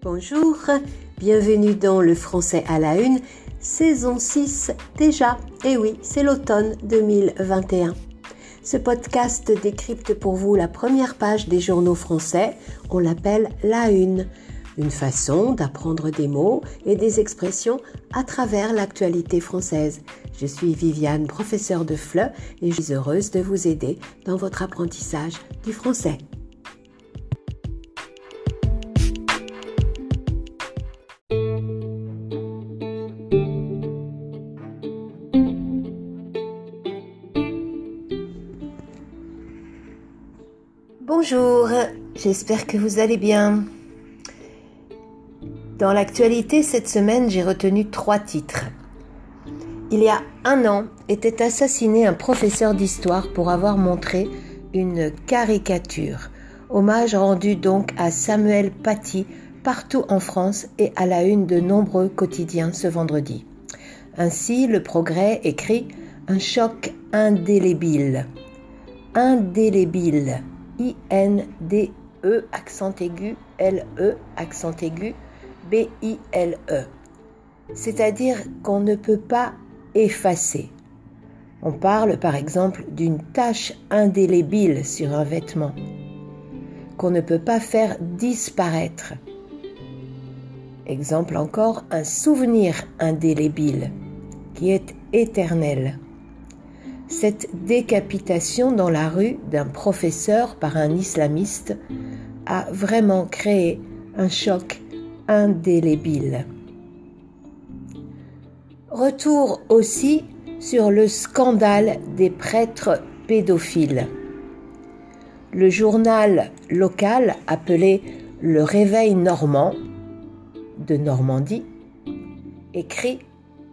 Bonjour, bienvenue dans le français à la une, saison 6 déjà. Et eh oui, c'est l'automne 2021. Ce podcast décrypte pour vous la première page des journaux français. On l'appelle la une. Une façon d'apprendre des mots et des expressions à travers l'actualité française. Je suis Viviane, professeure de FLE, et je suis heureuse de vous aider dans votre apprentissage du français. Bonjour, j'espère que vous allez bien. Dans l'actualité cette semaine, j'ai retenu trois titres. Il y a un an, était assassiné un professeur d'histoire pour avoir montré une caricature. Hommage rendu donc à Samuel Paty partout en France et à la une de nombreux quotidiens ce vendredi. Ainsi, le progrès écrit un choc indélébile. Indélébile I-N-D-E, accent aigu, L-E, accent aigu, B-I-L-E. C'est-à-dire qu'on ne peut pas effacer. On parle par exemple d'une tache indélébile sur un vêtement, qu'on ne peut pas faire disparaître. Exemple encore, un souvenir indélébile, qui est éternel cette décapitation dans la rue d'un professeur par un islamiste a vraiment créé un choc indélébile. Retour aussi sur le scandale des prêtres pédophiles. Le journal local appelé Le Réveil normand de Normandie écrit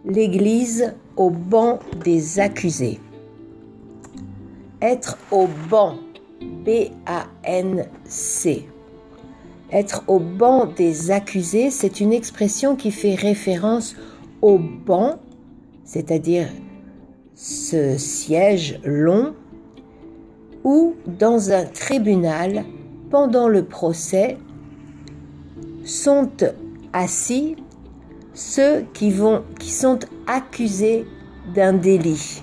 L'Église au banc des accusés être au banc, B-A-N-C. Être au banc des accusés, c'est une expression qui fait référence au banc, c'est-à-dire ce siège long, où dans un tribunal, pendant le procès, sont assis ceux qui, vont, qui sont accusés d'un délit.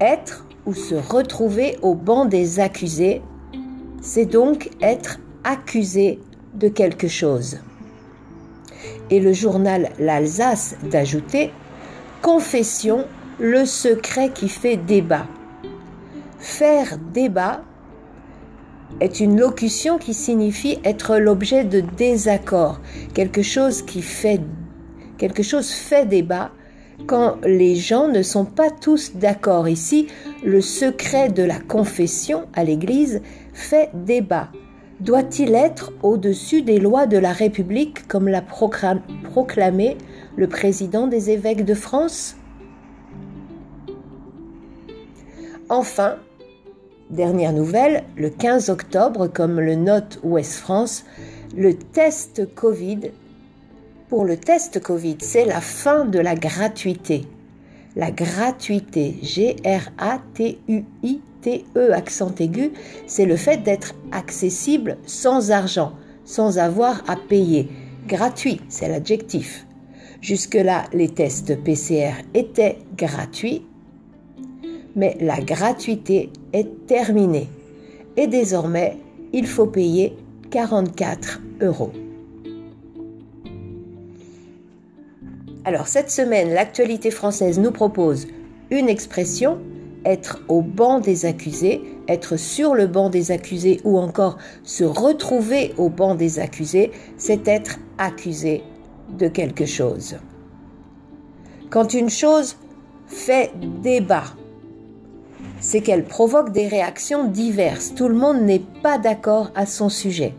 Être se retrouver au banc des accusés, c'est donc être accusé de quelque chose. Et le journal L'Alsace d'ajouter Confession, le secret qui fait débat. Faire débat est une locution qui signifie être l'objet de désaccord, quelque chose qui fait quelque chose fait débat quand les gens ne sont pas tous d'accord. Ici, le secret de la confession à l'Église fait débat. Doit-il être au-dessus des lois de la République comme l'a proclamé le président des évêques de France? Enfin, dernière nouvelle, le 15 octobre, comme le note Ouest France, le test Covid pour le test Covid, c'est la fin de la gratuité. La gratuité, G-R-A-T-U-I-T-E, accent aigu, c'est le fait d'être accessible sans argent, sans avoir à payer. Gratuit, c'est l'adjectif. Jusque-là, les tests PCR étaient gratuits, mais la gratuité est terminée. Et désormais, il faut payer 44 euros. Alors cette semaine, l'actualité française nous propose une expression, être au banc des accusés, être sur le banc des accusés ou encore se retrouver au banc des accusés, c'est être accusé de quelque chose. Quand une chose fait débat, c'est qu'elle provoque des réactions diverses. Tout le monde n'est pas d'accord à son sujet.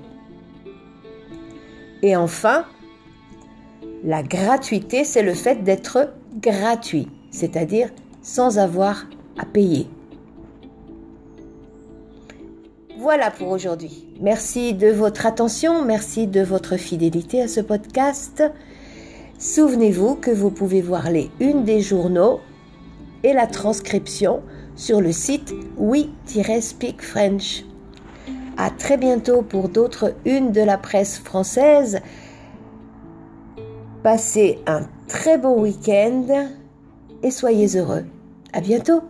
Et enfin, la gratuité, c'est le fait d'être gratuit, c'est-à-dire sans avoir à payer. Voilà pour aujourd'hui. Merci de votre attention, merci de votre fidélité à ce podcast. Souvenez-vous que vous pouvez voir les unes des journaux et la transcription sur le site we-speak French. À très bientôt pour d'autres unes de la presse française. Passez un très bon week-end et soyez heureux. À bientôt!